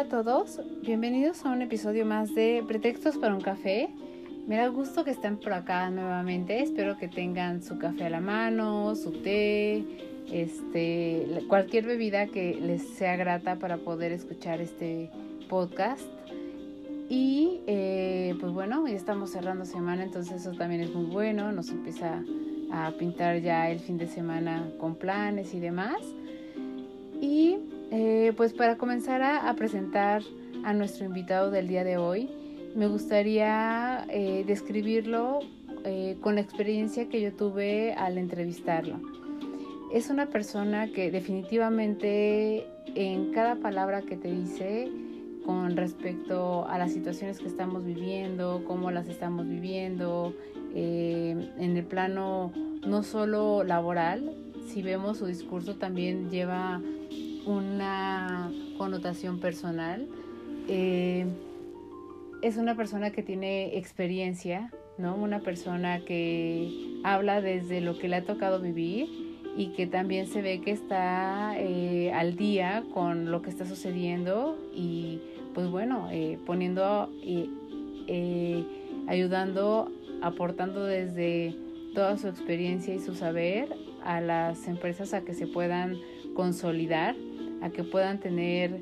Hola a todos, bienvenidos a un episodio más de Pretextos para un café. Me da gusto que estén por acá nuevamente, espero que tengan su café a la mano, su té, este, cualquier bebida que les sea grata para poder escuchar este podcast. Y eh, pues bueno, ya estamos cerrando semana, entonces eso también es muy bueno, nos empieza a pintar ya el fin de semana con planes y demás. Y eh, pues para comenzar a, presentar a nuestro invitado del día de hoy, me gustaría eh, describirlo con la experiencia que yo tuve al entrevistarlo. Es una persona que definitivamente en cada palabra que te dice con respecto a las situaciones que estamos viviendo, cómo las estamos viviendo, eh, en el plano no solo laboral, si vemos su discurso también lleva una connotación personal. Eh, es una persona que tiene experiencia, ¿no? Una persona que habla desde lo que le ha tocado vivir y que también se ve que está eh, al día con lo que está sucediendo y pues bueno, eh, poniendo, eh, ayudando, aportando desde toda su experiencia y su saber a las empresas a que se puedan consolidar, a que puedan tener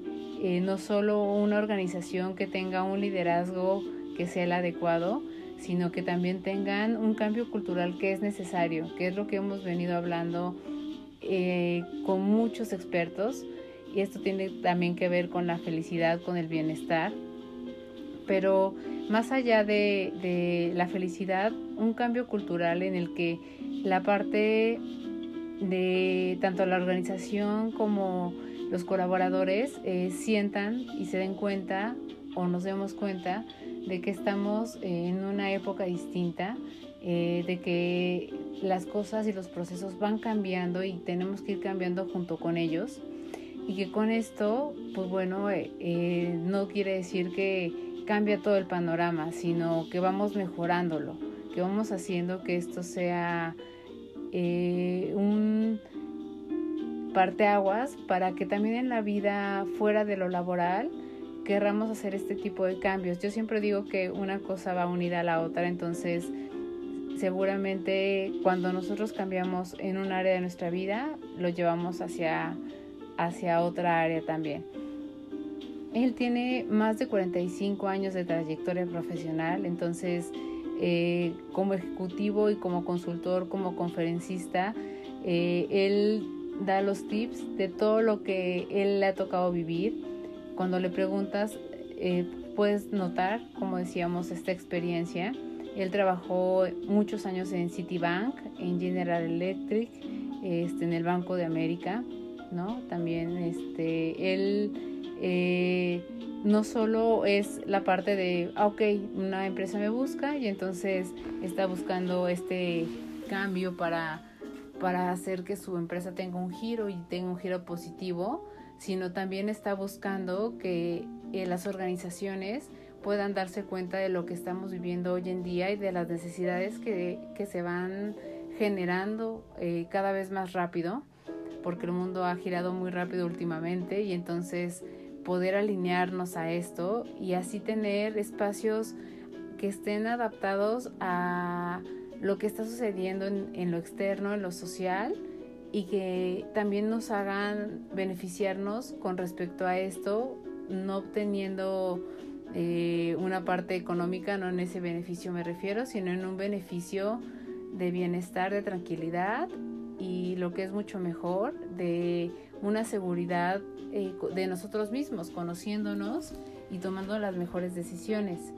no solo una organización que tenga un liderazgo que sea el adecuado, sino que también tengan un cambio cultural que es necesario, que es lo que hemos venido hablando eh, con muchos expertos. Y esto tiene también que ver con la felicidad, con el bienestar, pero más allá de, de la felicidad, un cambio cultural en el que la parte de tanto la organización como los colaboradores eh, sientan y se den cuenta o nos demos cuenta de que estamos en una época distinta, eh, de que las cosas y los procesos van cambiando y tenemos que ir cambiando junto con ellos. Y que con esto, pues bueno, eh, eh, no quiere decir que cambia todo el panorama, sino que vamos mejorándolo, que vamos haciendo que esto sea un parteaguas para que también en la vida fuera de lo laboral querramos hacer este tipo de cambios. Yo siempre digo que una cosa va unida a la otra, entonces seguramente cuando nosotros cambiamos en un área de nuestra vida, lo llevamos hacia, hacia otra área también. Él tiene más de 45 años de trayectoria profesional, entonces eh, como ejecutivo y como consultor, como conferencista, eh, él da los tips de todo lo que él le ha tocado vivir cuando le preguntas, eh, puedes notar, como decíamos, esta experiencia. Él trabajó muchos años en Citibank, en General Electric, este, en el Banco de América, ¿no? También este, él eh, no solo es la parte de, ah, ok, una empresa me busca y entonces está buscando este cambio para, para hacer que su empresa tenga un giro y tenga un giro positivo, sino también está buscando que eh, las organizaciones puedan darse cuenta de lo que estamos viviendo hoy en día y de las necesidades que, se van generando eh, cada vez más rápido, porque el mundo ha girado muy rápido últimamente y entonces poder alinearnos a esto y así tener espacios que estén adaptados a lo que está sucediendo en lo externo, en lo social y que también nos hagan beneficiarnos con respecto a esto, no obteniendo eh, una parte económica, no en ese beneficio me refiero, sino en un beneficio de bienestar, de tranquilidad y lo que es mucho mejor, de una seguridad eh, de nosotros mismos, conociéndonos y tomando las mejores decisiones.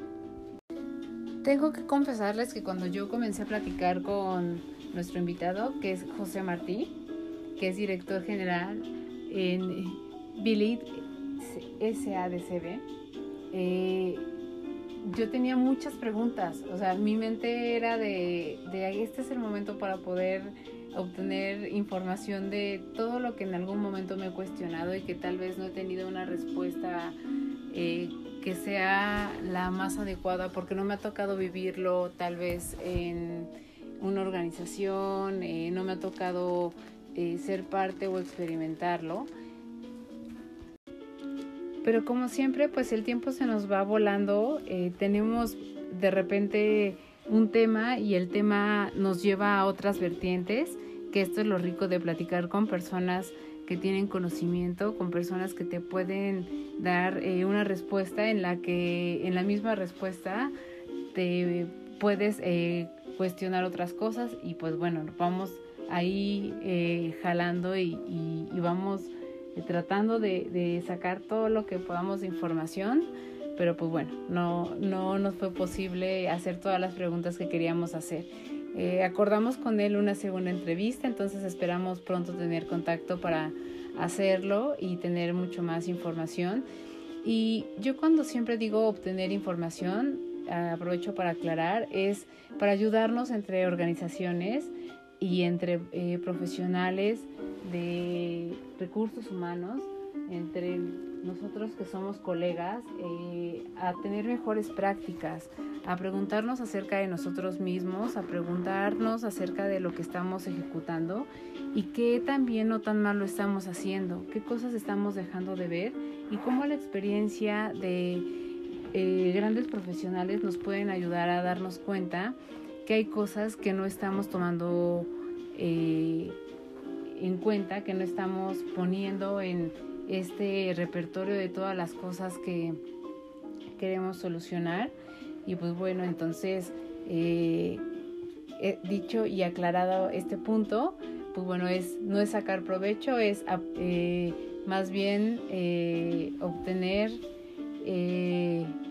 Tengo que confesarles que cuando yo comencé a platicar con nuestro invitado, que es José Martí, que es director general en Billy SADCB, eh, yo tenía muchas preguntas. O sea, mi mente era de, de este es el momento para poder obtener información de todo lo que en algún momento me he cuestionado y que tal vez no he tenido una respuesta eh, que sea la más adecuada porque no me ha tocado vivirlo tal vez en una organización, eh, no me ha tocado eh, ser parte o experimentarlo. Pero como siempre, pues el tiempo se nos va volando, tenemos de repente un tema y el tema nos lleva a otras vertientes, que esto es lo rico de platicar con personas que tienen conocimiento, con personas que te pueden dar eh, una respuesta en la que en la misma respuesta te puedes eh, cuestionar otras cosas y pues bueno, vamos ahí eh, jalando y, vamos tratando de, de, sacar todo lo que podamos de información, pero pues bueno, no, no nos fue posible hacer todas las preguntas que queríamos hacer. Eh, acordamos con él una segunda entrevista, entonces esperamos pronto tener contacto para hacerlo y tener mucho más información. Y yo cuando siempre digo obtener información, aprovecho para aclarar, es para ayudarnos entre organizaciones y entre eh, profesionales de recursos humanos entre nosotros que somos colegas eh, a tener mejores prácticas, a preguntarnos acerca de nosotros mismos, a preguntarnos acerca de lo que estamos ejecutando y qué también no tan mal lo estamos haciendo, qué cosas estamos dejando de ver y cómo la experiencia de eh, grandes profesionales nos pueden ayudar a darnos cuenta que hay cosas que no estamos tomando eh, en cuenta, que no estamos poniendo en este repertorio de todas las cosas que queremos solucionar. Y pues bueno, entonces, eh, dicho y aclarado este punto, pues bueno, es, no es sacar provecho, es eh, más bien obtener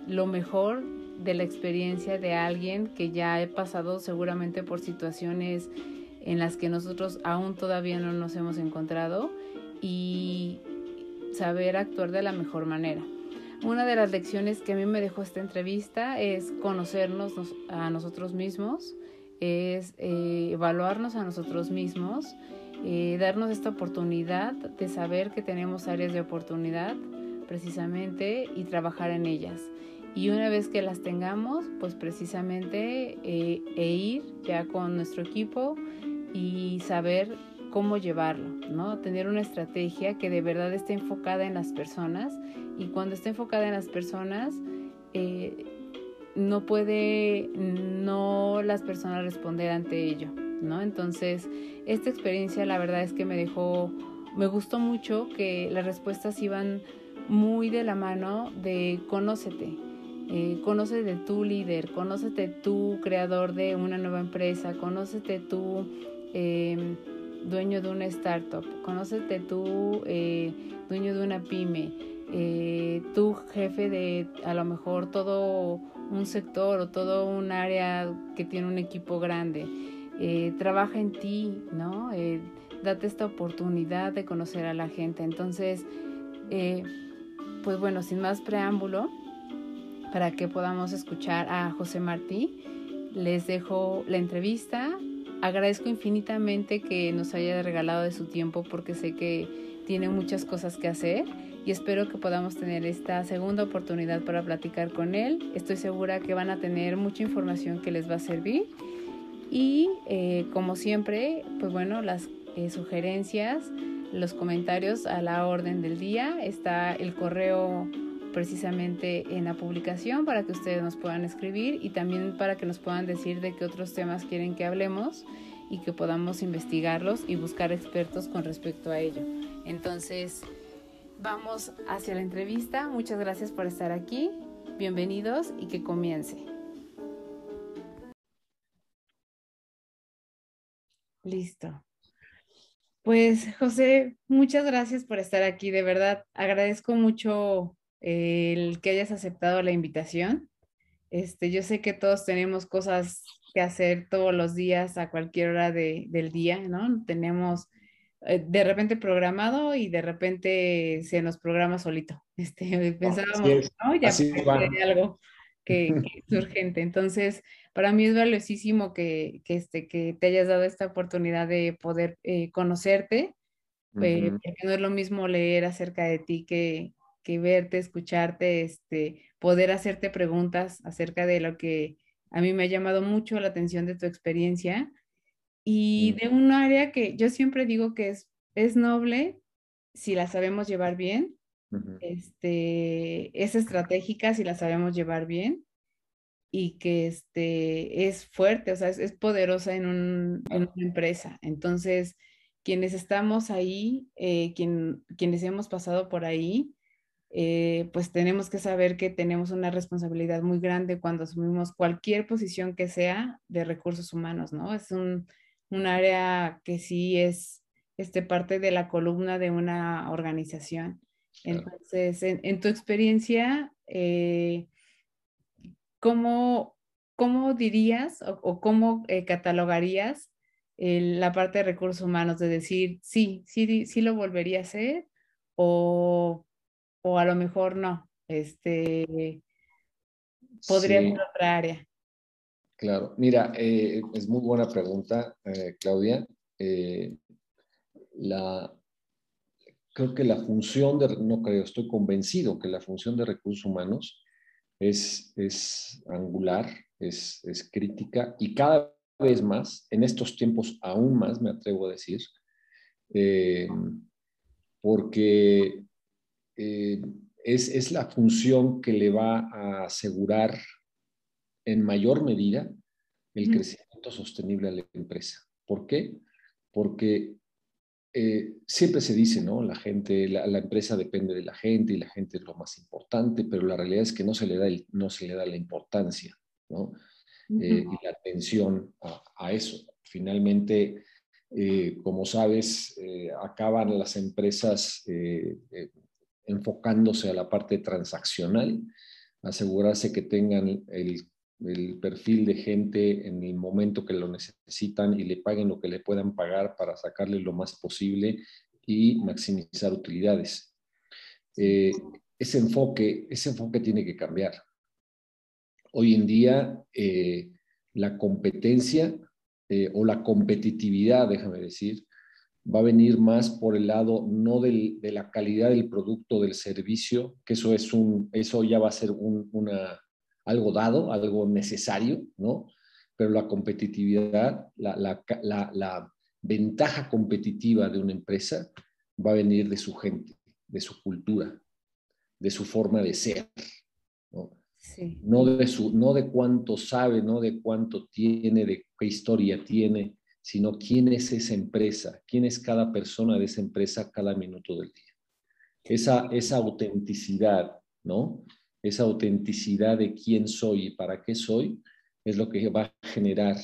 lo mejor de la experiencia de alguien que ya he pasado seguramente por situaciones en las que nosotros aún todavía no nos hemos encontrado y saber actuar de la mejor manera. Una de las lecciones que a mí me dejó esta entrevista es conocernos a nosotros mismos, es eh, evaluarnos a nosotros mismos, eh, darnos esta oportunidad de saber que tenemos áreas de oportunidad precisamente y trabajar en ellas. Y una vez que las tengamos, pues precisamente eh, e ir ya con nuestro equipo y saber cómo llevarlo, ¿no? Tener una estrategia que de verdad esté enfocada en las personas y cuando esté enfocada en las personas, eh, no puede no las personas responder ante ello, ¿no? Entonces, esta experiencia la verdad es que me dejó, me gustó mucho que las respuestas iban muy de la mano de conócete, eh, conócete de tu líder, conócete tu creador de una nueva empresa, conócete tú eh, dueño de una startup, conócete tú, eh, dueño de una pyme, eh, tú jefe de a lo mejor todo un sector o todo un área que tiene un equipo grande. Eh, trabaja en ti, ¿no? date esta oportunidad de conocer a la gente. Entonces, pues bueno, sin más preámbulo, para que podamos escuchar a José Martí, les dejo la entrevista agradezco infinitamente que nos haya regalado de su tiempo porque sé que tiene muchas cosas que hacer y espero que podamos tener esta segunda oportunidad para platicar con él. Estoy segura que van a tener mucha información que les va a servir y eh, como siempre, pues bueno, las eh, sugerencias, los comentarios a la orden del día. Está el correo precisamente en la publicación para que ustedes nos puedan escribir y también para que nos puedan decir de qué otros temas quieren que hablemos y que podamos investigarlos y buscar expertos con respecto a ello. Entonces, vamos hacia la entrevista. Muchas gracias por estar aquí. Bienvenidos y que comience. Listo. Pues José, muchas gracias por estar aquí. De verdad, agradezco mucho el que hayas aceptado la invitación. Este, yo sé que todos tenemos cosas que hacer todos los días a cualquier hora del día, ¿no? Tenemos eh, de repente programado y de repente se nos programa solito. Este, pensábamos, ¿no? Ya hay algo que, es urgente. Entonces, para mí es valiosísimo que, que, este, que te hayas dado esta oportunidad de poder eh, conocerte, porque no es lo mismo leer acerca de ti que, que verte, escucharte, este, poder hacerte preguntas acerca de lo que a mí me ha llamado mucho la atención de tu experiencia. Y de un área que yo siempre digo que es, es noble si la sabemos llevar bien, este, es estratégica si la sabemos llevar bien y que este, es fuerte, o sea, es, poderosa en, un, en, una empresa. Entonces, quienes estamos ahí, eh, quien, quienes hemos pasado por ahí, eh, pues tenemos que saber que tenemos una responsabilidad muy grande cuando asumimos cualquier posición que sea de recursos humanos, ¿no? Es un, un área que sí es este, parte de la columna de una organización. Entonces, en, tu experiencia, eh, ¿cómo, ¿cómo, dirías o, cómo eh, catalogarías la parte de recursos humanos? De decir, sí, sí, sí lo volvería a hacer o, o a lo mejor no. Este, podría ser otra área. Claro, mira, eh, es muy buena pregunta, Claudia la, creo que la función de, no creo, estoy convencido que la función de recursos humanos es, es angular, es, es crítica y cada vez más, en estos tiempos aún más, me atrevo a decir, eh, porque eh, es, es, la función que le va a asegurar en mayor medida el crecimiento sostenible a la empresa. ¿Por qué? Porque eh, siempre se dice, ¿no? La gente, la, empresa depende de la gente y la gente es lo más importante, pero la realidad es que no se le da, no se le da la importancia, ¿no? Eh, y la atención a, eso. Finalmente, eh, como sabes, acaban las empresas enfocándose a la parte transaccional, asegurarse que tengan el el perfil de gente en el momento que lo necesitan y le paguen lo que le puedan pagar para sacarle lo más posible y maximizar utilidades. Eh, ese, enfoque, ese enfoque tiene que cambiar. Hoy en día, eh, la competencia eh, o la competitividad, déjame decir, va a venir más por el lado no de la calidad del producto, del servicio, que eso, es un, eso ya va a ser una, algo dado, algo necesario, ¿no? Pero la competitividad, la, ventaja competitiva de una empresa va a venir de su gente, de su cultura, de su forma de ser, ¿no? No, de su, no de cuánto sabe, no de cuánto tiene, de qué historia tiene, sino quién es esa empresa, quién es cada persona de esa empresa cada minuto del día. Esa, esa autenticidad, ¿no? esa autenticidad de quién soy y para qué soy, es lo que va a generar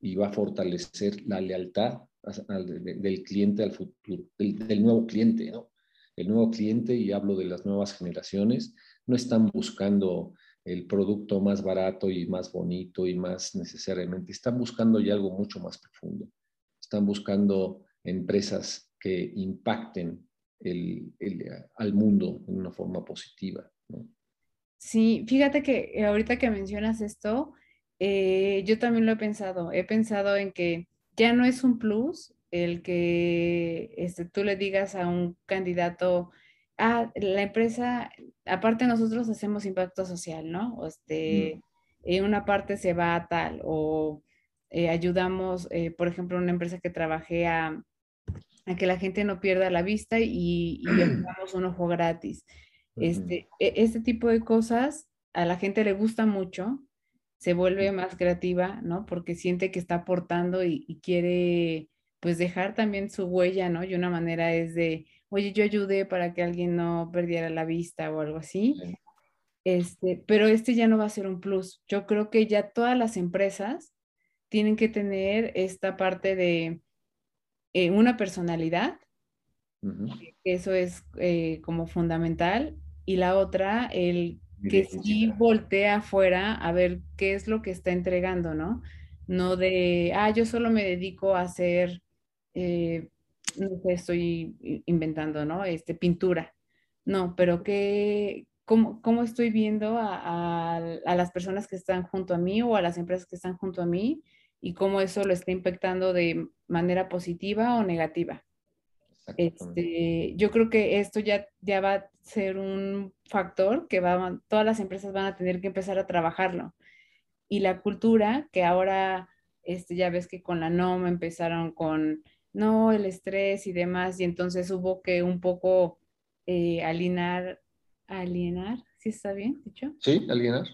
y va a fortalecer la lealtad del cliente al futuro, del, nuevo cliente, ¿no? El nuevo cliente, y hablo de las nuevas generaciones, no están buscando el producto más barato y más bonito y más necesariamente, están buscando ya algo mucho más profundo. Están buscando empresas que impacten al mundo en una forma positiva. Sí, fíjate que eh, ahorita que mencionas esto, eh, yo también lo he pensado. He pensado en que ya no es un plus el que este, tú le digas a un candidato, ah, la empresa, aparte nosotros hacemos impacto social, ¿no? O este, en una parte se va a tal, o eh, ayudamos, por ejemplo, una empresa que trabajé a, que la gente no pierda la vista y, y le damos un ojo gratis. Este, e, este tipo de cosas a la gente le gusta mucho, se vuelve más creativa, ¿no? Porque siente que está aportando y, quiere pues dejar también su huella, ¿no? Y una manera es de, oye, yo ayudé para que alguien no perdiera la vista o algo así. Este, pero este ya no va a ser un plus. Yo creo que ya todas las empresas tienen que tener esta parte de eh, una personalidad, eso es eh, como fundamental. Y la otra, el que sí voltea afuera a ver qué es lo que está entregando, ¿no? No de, ah, yo solo me dedico a hacer, eh, no sé, estoy inventando, ¿no? Este, pintura. No, pero ¿qué, cómo, cómo estoy viendo a, a, las personas que están junto a mí o a las empresas que están junto a mí y cómo eso lo está impactando de manera positiva o negativa? Este, yo creo que esto ya, ya va a ser un factor que va, todas las empresas van a tener que empezar a trabajarlo. Y la cultura, que ahora este, ya ves que con la NOM empezaron con, no, el estrés y demás, y entonces hubo que un poco eh, alienar, alienar, ¿sí está bien dicho? Sí, alienar.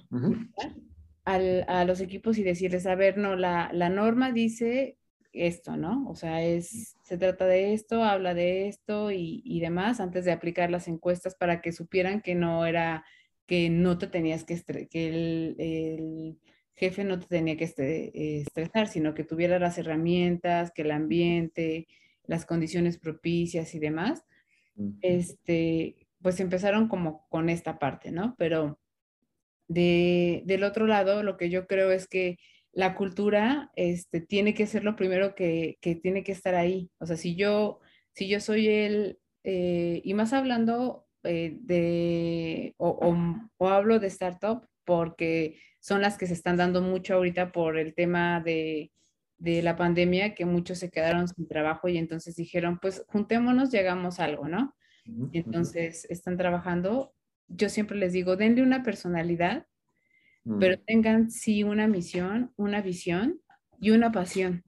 a los equipos y decirles, a ver, no, la, la norma dice esto, ¿no? O sea, es, se trata de esto, habla de esto y, y, demás, antes de aplicar las encuestas para que supieran que no era, que no te tenías que, que el, el, jefe no te tenía que este, estresar, sino que tuviera las herramientas, que el ambiente, las condiciones propicias y demás. Este, pues empezaron como con esta parte, ¿no? Pero de, del otro lado, lo que yo creo es que la cultura este, tiene que ser lo primero que, que, tiene que estar ahí. O sea, si yo, si yo soy el, eh, y más hablando eh, de, o, o, o, hablo de startup, porque son las que se están dando mucho ahorita por el tema de, de la pandemia, que muchos se quedaron sin trabajo y entonces dijeron, pues juntémonos, llegamos a algo, ¿no? Entonces están trabajando. Yo siempre les digo, denle una personalidad pero mm. tengan sí una misión, una visión y una pasión.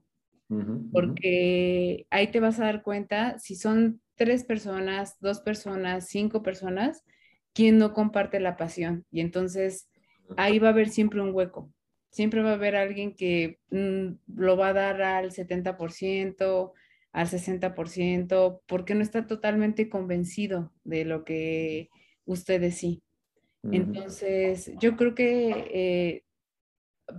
Porque ahí te vas a dar cuenta si son tres personas, dos personas, cinco personas, quién no comparte la pasión. Y entonces ahí va a haber siempre un hueco. Siempre va a haber alguien que mm, lo va a dar al 70%, al 60%, porque no está totalmente convencido de lo que ustedes sí. Entonces, yo creo que eh,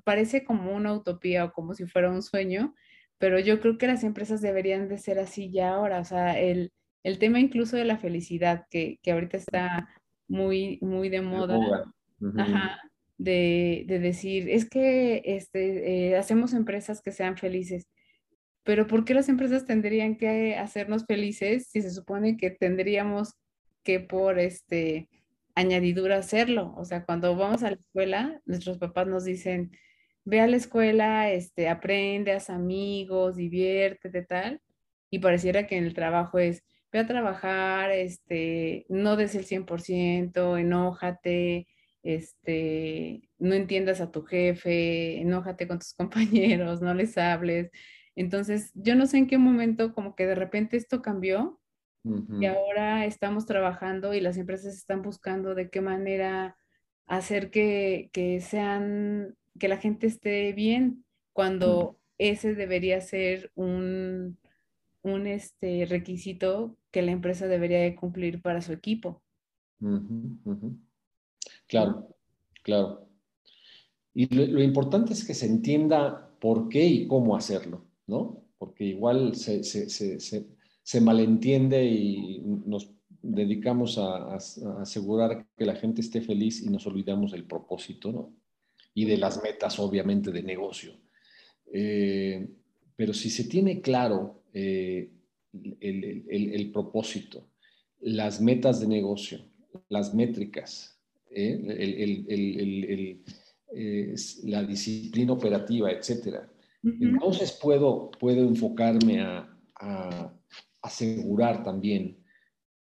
parece como una utopía o como si fuera un sueño, pero yo creo que las empresas deberían de ser así ya ahora. O sea, el, el tema incluso de la felicidad, que, que ahorita está muy, muy de moda. Ajá, de, de, decir, es que este, eh, hacemos empresas que sean felices. Pero ¿por qué las empresas tendrían que hacernos felices si se supone que tendríamos que por este añadidura hacerlo. O sea, cuando vamos a la escuela, nuestros papás nos dicen, ve a la escuela, este, aprende, haz amigos, diviértete, tal. Y pareciera que en el trabajo es, ve a trabajar, este, no des el 100%, enójate, este, no entiendas a tu jefe, enójate con tus compañeros, no les hables. Entonces, yo no sé en qué momento como que de repente esto cambió y ahora estamos trabajando y las empresas están buscando de qué manera hacer que, que sean, que la gente esté bien cuando ese debería ser un, un este, requisito que la empresa debería de cumplir para su equipo. Claro, claro. Y lo, lo, importante es que se entienda por qué y cómo hacerlo, ¿no? Porque igual se, se, se, se malentiende y nos dedicamos a, asegurar que la gente esté feliz y nos olvidamos del propósito, ¿no? Y de las metas, obviamente, de negocio. Eh, pero si se tiene claro eh, el, propósito, las metas de negocio, las métricas, eh, la disciplina operativa, etcétera, entonces puedo, puedo enfocarme a asegurar también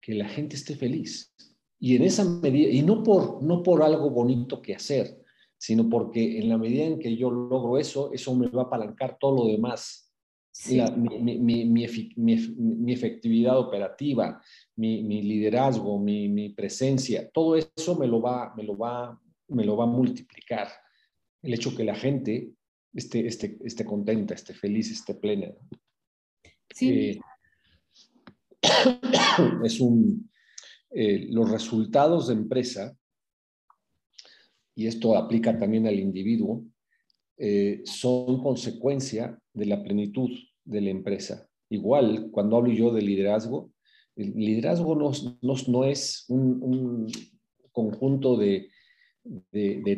que la gente esté feliz. Y en esa medida, y no por, no por algo bonito que hacer, sino porque en la medida en que yo logro eso, eso me va a apalancar todo lo demás. Mi, mi, mi, efectividad operativa, mi, liderazgo, mi, presencia, todo eso me lo, va, me, lo va, me lo va a multiplicar. El hecho que la gente esté, esté, esté contenta, esté feliz, esté plena. Sí. Eh, es un, eh, los resultados de empresa, y esto aplica también al individuo, eh, son consecuencia de la plenitud de la empresa. Igual, cuando hablo yo de liderazgo, el liderazgo no, es un, conjunto de,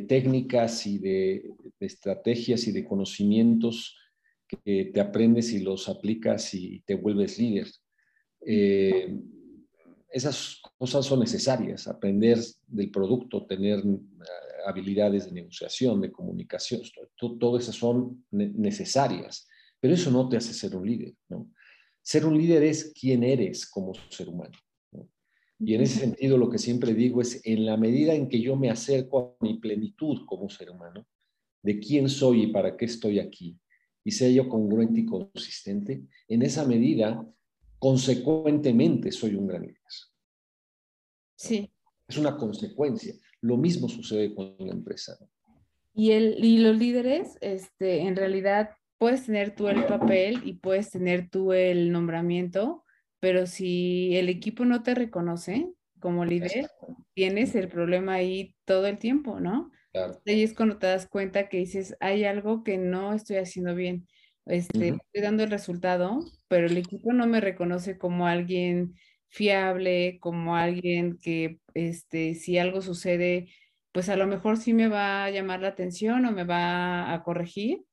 técnicas y de, estrategias y de conocimientos que te aprendes y los aplicas y te vuelves líder Eh, esas cosas son necesarias, aprender del producto, tener habilidades de negociación, de comunicación, todo, eso son necesarias, pero eso no te hace ser un líder. ¿no? Ser un líder es quién eres como ser humano. Y en ese sentido lo que siempre digo es, en la medida en que yo me acerco a mi plenitud como ser humano, de quién soy y para qué estoy aquí, y sea yo congruente y consistente, en esa medida, consecuentemente, soy un gran líder. Sí. Es una consecuencia. Lo mismo sucede con la empresa. Y, el, y los líderes, este, en realidad, puedes tener tú el papel y puedes tener tú el nombramiento, pero si el equipo no te reconoce como líder, tienes el problema ahí todo el tiempo, ¿no? Claro. Ahí es cuando te das cuenta que dices, hay algo que no estoy haciendo bien. Este, Estoy dando el resultado, pero el equipo no me reconoce como alguien fiable, como alguien que, este, si algo sucede, pues a lo mejor sí me va a llamar la atención o me va a corregir,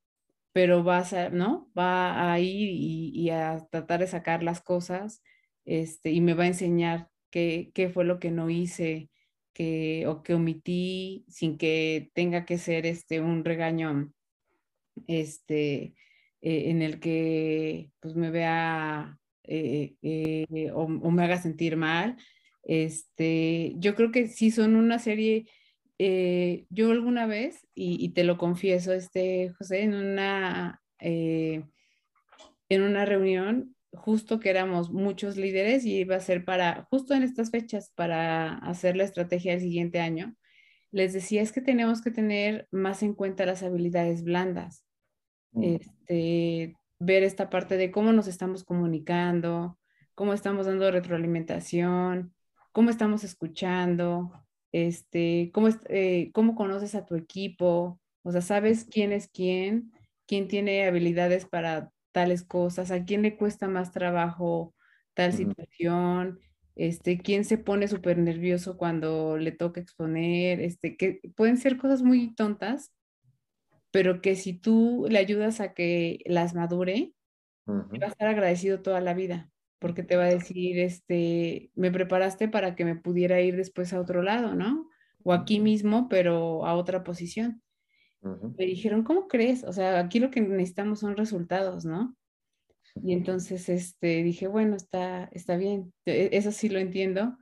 pero va a, ¿no? Va a ir y, a tratar de sacar las cosas, este, y me va a enseñar qué, qué fue lo que no hice, que, o que omití sin que tenga que ser este, un regaño este, eh, en el que pues, me vea eh, eh, o, me haga sentir mal. Este, yo creo que sí son una serie, yo alguna vez, y, te lo confieso, este, José, en una, en una reunión, justo que éramos muchos líderes y iba a ser para, justo en estas fechas, para hacer la estrategia del siguiente año, les decía es que tenemos que tener más en cuenta las habilidades blandas. Mm. Este, ver esta parte de cómo nos estamos comunicando, cómo estamos dando retroalimentación, cómo estamos escuchando, este, cómo, eh, cómo conoces a tu equipo, o sea, sabes quién es quién, quién tiene habilidades para tales cosas, a quién le cuesta más trabajo tal situación, este, quién se pone súper nervioso cuando le toca exponer, este, que pueden ser cosas muy tontas, pero que si tú le ayudas a que las madure, va a estar agradecido toda la vida, porque te va a decir, este, me preparaste para que me pudiera ir después a otro lado, ¿no? O aquí mismo, pero a otra posición. Me dijeron, ¿cómo crees? O sea, aquí lo que necesitamos son resultados, ¿no? Y entonces este, dije, bueno, está, está bien, e, eso sí lo entiendo,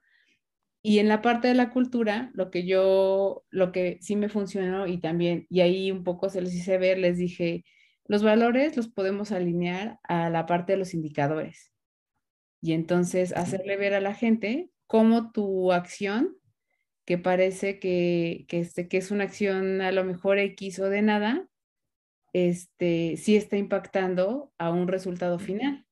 y en la parte de la cultura, lo que yo, lo que sí me funcionó y también, y ahí un poco se les hice ver, les dije, los valores los podemos alinear a la parte de los indicadores. Y entonces hacerle ver a la gente cómo tu acción, que parece que, que, este, que es una acción a lo mejor X o de nada, este, sí está impactando a un resultado final.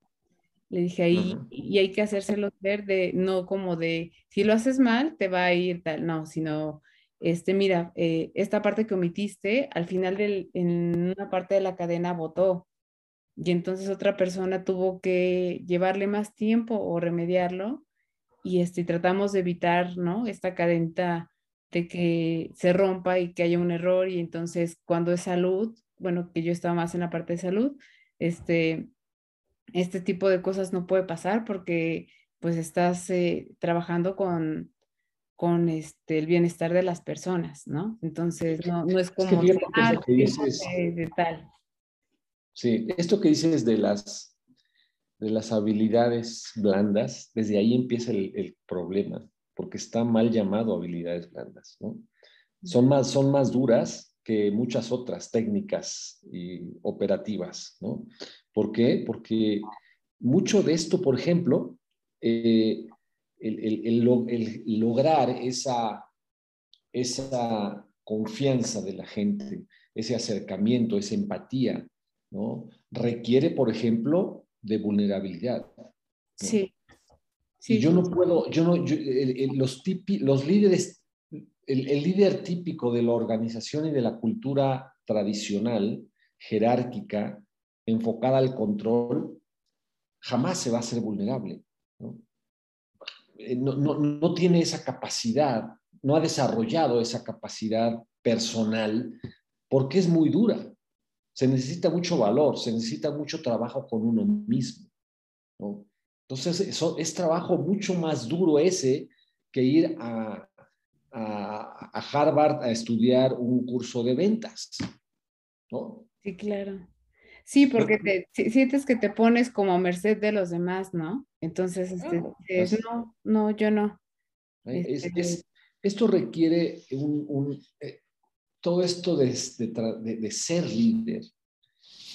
Le dije ahí, y hay que hacérselo ver de, no como de, si lo haces mal, te va a ir tal, no, sino, este, mira, eh, esta parte que omitiste, al final del, en una parte de la cadena votó, y entonces otra persona tuvo que llevarle más tiempo o remediarlo, y este, tratamos de evitar, ¿no? Esta cadena de que se rompa y que haya un error, y entonces cuando es salud, bueno, que yo estaba más en la parte de salud, este, este tipo de cosas no puede pasar porque pues estás eh, trabajando con, con este, el bienestar de las personas, ¿no? Entonces no, es como de, tal. Sí, esto que dices de las, de las habilidades blandas, desde ahí empieza el, el problema, porque está mal llamado habilidades blandas, ¿no? Son más, son más duras que muchas otras técnicas y operativas, ¿no? ¿Por qué? Porque mucho de esto, por ejemplo, eh, el, lograr esa, esa confianza de la gente, ese acercamiento, esa empatía, ¿no? Requiere, por ejemplo, de vulnerabilidad. Sí. sí. Y yo no puedo, yo no, los, los líderes, el líder típico de la organización y de la cultura tradicional, jerárquica, enfocada al control, jamás se va a ser vulnerable. Eh, ¿no? No, tiene esa capacidad, no ha desarrollado esa capacidad personal porque es muy dura. Se necesita mucho valor, se necesita mucho trabajo con uno mismo. Entonces, eso es trabajo mucho más duro ese que ir a, a, Harvard a estudiar un curso de ventas, ¿no? Sí, claro. Sí, porque te, sientes que te pones como a merced de los demás, ¿no? Entonces, este, no, no, yo no. Este, esto requiere un, eh, todo esto de, de, ser líder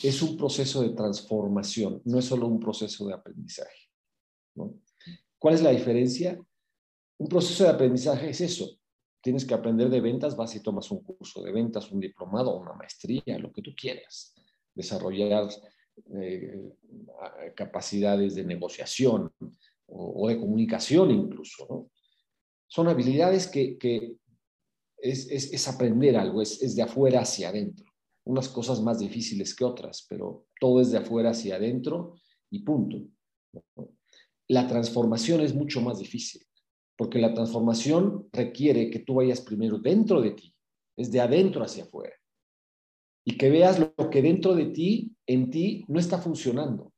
es un proceso de transformación, no es solo un proceso de aprendizaje. ¿no? ¿Cuál es la diferencia? Un proceso de aprendizaje es eso. Tienes que aprender de ventas, vas y tomas un curso de ventas, un diplomado, una maestría, lo que tú quieras. Desarrollar eh, capacidades de negociación o, de comunicación incluso. Son habilidades que, es, aprender algo, es, es de afuera hacia adentro. Unas cosas más difíciles que otras, pero todo es de afuera hacia adentro y punto. La transformación es mucho más difícil porque la transformación requiere que tú vayas primero dentro de ti, es de adentro hacia afuera, y que veas lo que dentro de ti, en ti, no está funcionando.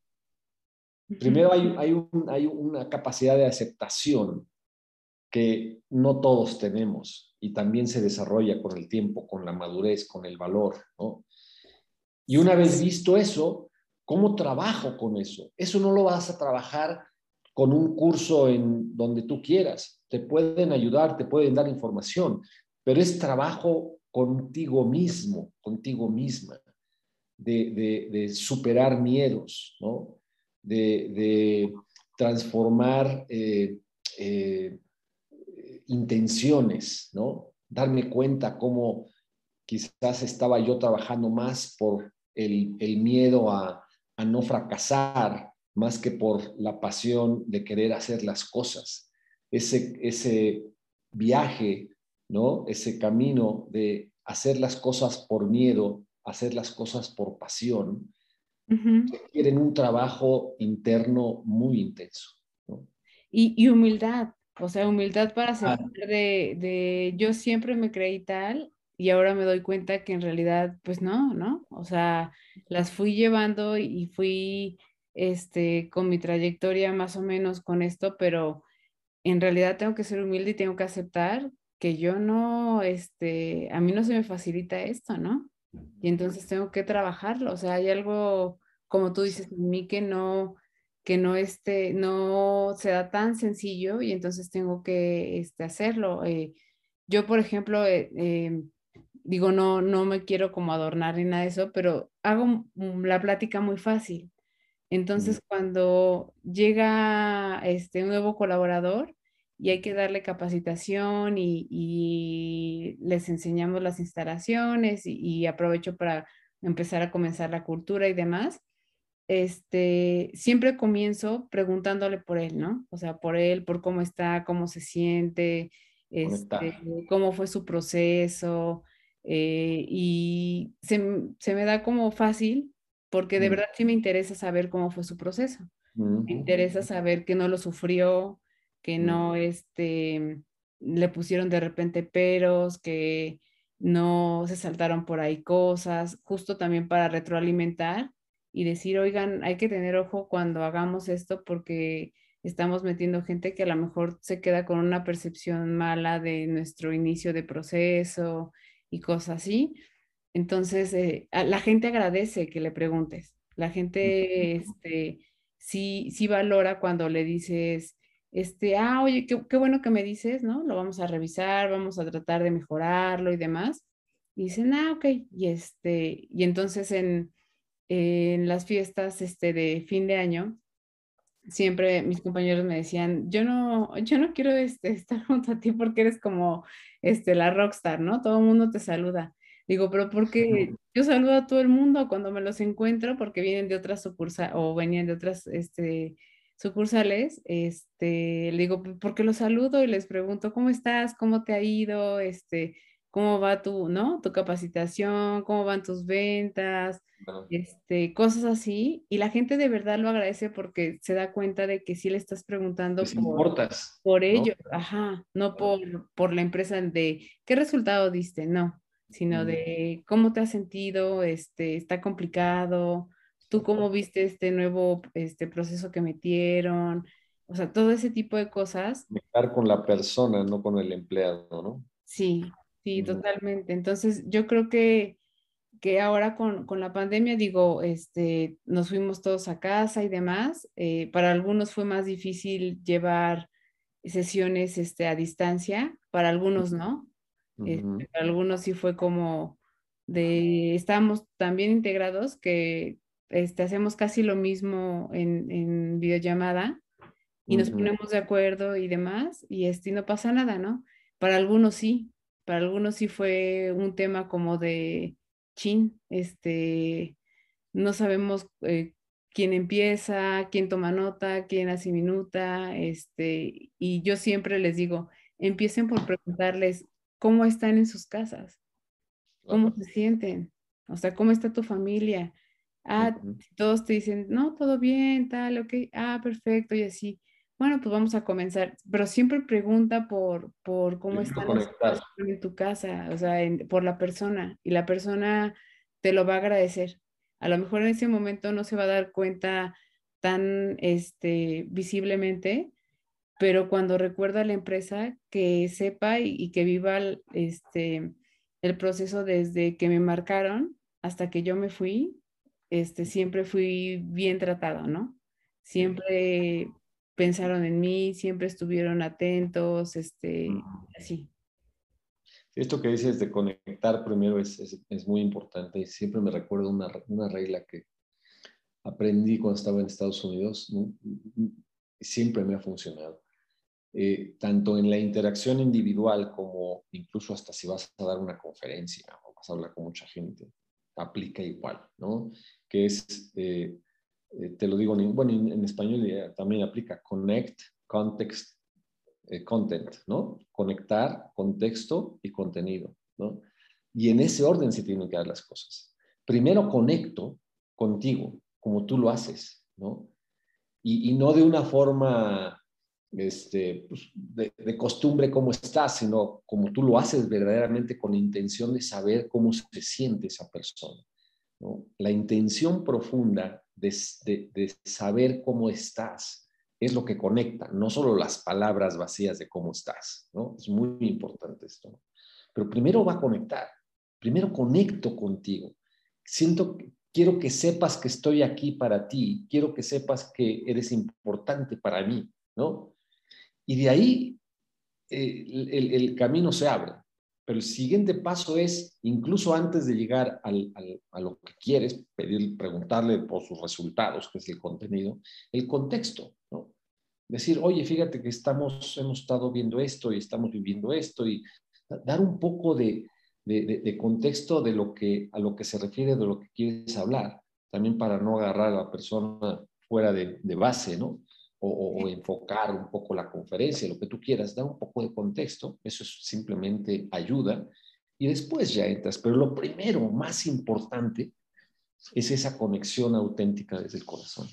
Primero hay, hay, una capacidad de aceptación que no todos tenemos y también se desarrolla con el tiempo, con la madurez, con el valor, Y una vez visto eso, ¿cómo trabajo con eso? Eso no lo vas a trabajar con un curso en donde tú quieras. Te pueden ayudar, te pueden dar información, pero es trabajo contigo mismo, contigo misma, de, superar miedos, ¿no? de, transformar eh, eh, intenciones, ¿no? darme cuenta cómo quizás estaba yo trabajando más por el, miedo a, a no fracasar más que por la pasión de querer hacer las cosas. Ese, ese viaje, ¿no? Ese camino de hacer las cosas por miedo, hacer las cosas por pasión, requieren un trabajo interno muy intenso. Y, humildad, o sea, humildad para ah. ser de, de, yo siempre me creí tal y ahora me doy cuenta que en realidad, pues no, ¿no? O sea, las fui llevando y fui este, con mi trayectoria más o menos con esto, pero en realidad tengo que ser humilde y tengo que aceptar que yo no, este, a mí no se me facilita esto, ¿no? Y entonces tengo que trabajarlo, o sea, hay algo, como tú dices, en mí que no, que no, este, no se da tan sencillo y entonces tengo que este, hacerlo. Eh, yo, por ejemplo, eh, em, digo, no, no me quiero como adornar ni nada de eso, pero hago la plática muy fácil. Entonces, cuando llega este, un nuevo colaborador y hay que darle capacitación y, les enseñamos las instalaciones y, aprovecho para empezar a comenzar la cultura y demás, este, siempre comienzo preguntándole por él, ¿no? O sea, por él, por cómo está, cómo se siente, este, cómo fue su proceso. Eh, y se, se me da como fácil porque de mm. verdad sí me interesa saber cómo fue su proceso. Me interesa saber que no lo sufrió, que mm. no este, le pusieron de repente peros, que no se saltaron por ahí cosas, justo también para retroalimentar y decir, oigan, hay que tener ojo cuando hagamos esto porque estamos metiendo gente que a lo mejor se queda con una percepción mala de nuestro inicio de proceso y cosas así. Entonces, eh, la gente agradece que le preguntes. La gente este, sí, sí valora cuando le dices, este, ah, oye, qué, bueno que me dices, ¿no? Lo vamos a revisar, vamos a tratar de mejorarlo y demás. Y dicen, ah, ok. Y, este, y entonces en, en las fiestas este, de fin de año, siempre mis compañeros me decían, yo no, yo no quiero este, estar junto a ti porque eres como este, la rockstar, ¿no? Todo el mundo te saluda. Digo, pero porque yo saludo a todo el mundo cuando me los encuentro porque vienen de otras sucursales o venían de otras este, sucursales, este, le digo, porque los saludo y les pregunto, ¿cómo estás? ¿Cómo te ha ido? Este, ¿Cómo va tu, no? Tu capacitación, ¿cómo van tus ventas? Este, cosas así. Y la gente de verdad lo agradece porque se da cuenta de que sí le estás preguntando por, por ello, ajá, no por, por la empresa de qué resultado diste, no sino de cómo te has sentido, este, está complicado, ¿Tú cómo viste este nuevo este proceso que metieron? O sea, todo ese tipo de cosas. Estar con la persona, no con el empleado, ¿no? Sí, sí, totalmente. Entonces, yo creo que, que ahora con, con, la pandemia, digo, este, nos fuimos todos a casa y demás. Eh, para algunos fue más difícil llevar sesiones este, a distancia, para algunos no. Este, para algunos sí fue como de, estamos tan bien integrados que este, hacemos casi lo mismo en, en videollamada y nos ponemos de acuerdo y demás, y este, no pasa nada, ¿no? Para algunos sí, para algunos sí fue un tema como de chin, este, no sabemos eh, quién empieza, quién toma nota, quién hace minuta, este, y yo siempre les digo, empiecen por preguntarles cómo están en sus casas, cómo se sienten, o sea, cómo está tu familia. Ah, todos te dicen, no, todo bien, tal, ok, ah, perfecto, y así. Bueno, pues vamos a comenzar, pero siempre pregunta por, por cómo están en tu casa, o sea, por la persona, y la persona te lo va a agradecer. A lo mejor en ese momento no se va a dar cuenta tan este, visiblemente, pero cuando recuerda a la empresa, que sepa y, que viva este, el proceso desde que me marcaron hasta que yo me fui, este, siempre fui bien tratado, ¿no? Siempre pensaron en mí, siempre estuvieron atentos, este, así. Esto que dices de conectar primero es, es, muy importante y siempre me recuerdo una, una, regla que aprendí cuando estaba en Estados Unidos, y siempre me ha funcionado. Eh, tanto en la interacción individual como incluso hasta si vas a dar una conferencia o vas a hablar con mucha gente, aplica igual, ¿no? Que es eh, eh, te lo digo, en, bueno, en, español también aplica connect, context, eh, content, ¿no? Conectar, contexto y contenido, ¿no? Y en ese orden se tienen que dar las cosas. Primero conecto contigo, como tú lo haces, ¿no? Y, no de una forma este, pues, de, de, costumbre cómo estás, sino como tú lo haces verdaderamente con intención de saber cómo se siente esa persona. ¿no? La intención profunda de, saber cómo estás es lo que conecta, no solo las palabras vacías de cómo estás, ¿no? Es muy importante esto. Pero primero va a conectar, primero conecto contigo. Siento, quiero que sepas que estoy aquí para ti, quiero que sepas que eres importante para mí, ¿no? Y de ahí eh, el, el, camino se abre. Pero el siguiente paso es, incluso antes de llegar al, a lo que quieres, pedir, preguntarle por sus resultados, que es el contenido, el contexto, ¿no? Decir, oye, fíjate que estamos, hemos estado viendo esto y estamos viviendo esto y dar un poco de, de, de, contexto de lo que, a lo que se refiere, de lo que quieres hablar, también para no agarrar a la persona fuera de, de base, ¿no? O, enfocar un poco la conferencia, lo que tú quieras, da un poco de contexto, eso simplemente ayuda y después ya entras. Pero lo primero, más importante, es esa conexión auténtica desde el corazón.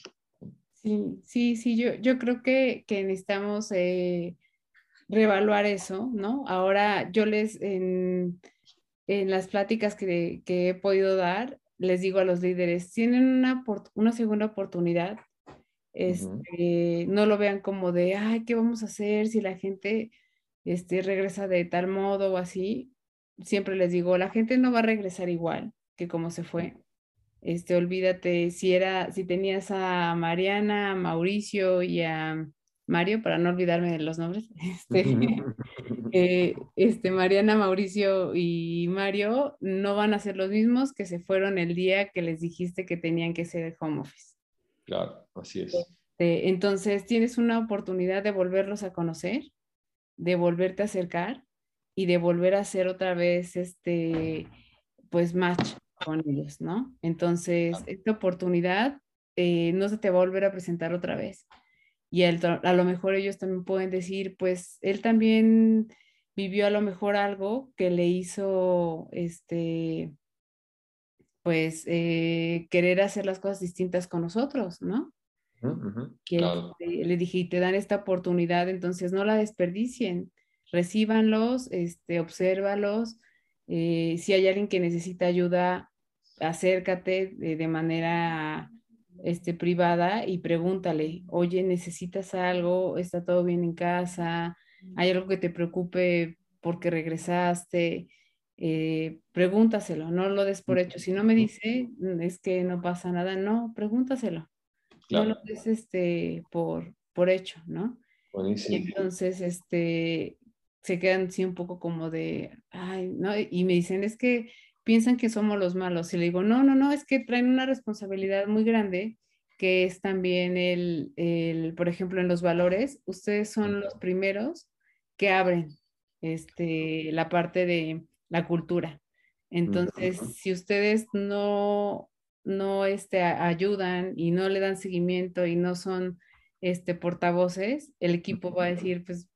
Sí, sí, sí, yo, yo creo que, que necesitamos eh, reevaluar eso, ¿no? Ahora yo les, en, en las pláticas que, que, he podido dar, les digo a los líderes, tienen una, una segunda oportunidad este, no lo vean como de, ay, ¿qué vamos a hacer si la gente este, regresa de tal modo o así? Siempre les digo, la gente no va a regresar igual que como se fue. Este, olvídate, si era, si tenías a Mariana, a Mauricio y a Mario, para no olvidarme de los nombres, este, eh, este, Mariana, Mauricio y Mario no van a ser los mismos que se fueron el día que les dijiste que tenían que ser home office. Claro, así es. Este, entonces tienes una oportunidad de volverlos a conocer, de volverte a acercar y de volver a hacer otra vez este, pues match con ellos, ¿no? Entonces, esta oportunidad eh, no se te va a volver a presentar otra vez. Y a lo mejor ellos también pueden decir, pues él también vivió a lo mejor algo que le hizo, este, pues, eh, querer hacer las cosas distintas con nosotros, ¿no? que este, le dije, te dan esta oportunidad, entonces no la desperdicien, recíbanlos, este, obsérvalos, eh, si hay alguien que necesita ayuda, acércate de, manera este, privada y pregúntale, oye, ¿necesitas algo? ¿Está todo bien en casa? ¿Hay algo que te preocupe porque regresaste? Eh, pregúntaselo, no lo des por hecho. Si no me dice, mm, es que no pasa nada, no, pregúntaselo. No lo des este, por, por hecho, ¿no? Y entonces, este, se quedan así un poco como de, ay, ¿no? Y me dicen, es que piensan que somos los malos. Y le digo, no, no, no, es que traen una responsabilidad muy grande, que es también el, el por ejemplo, en los valores, ustedes son los primeros que abren este, la parte de la cultura. Entonces, si ustedes no, no este, ayudan y no le dan seguimiento y no son este, portavoces, el equipo va a decir, pues,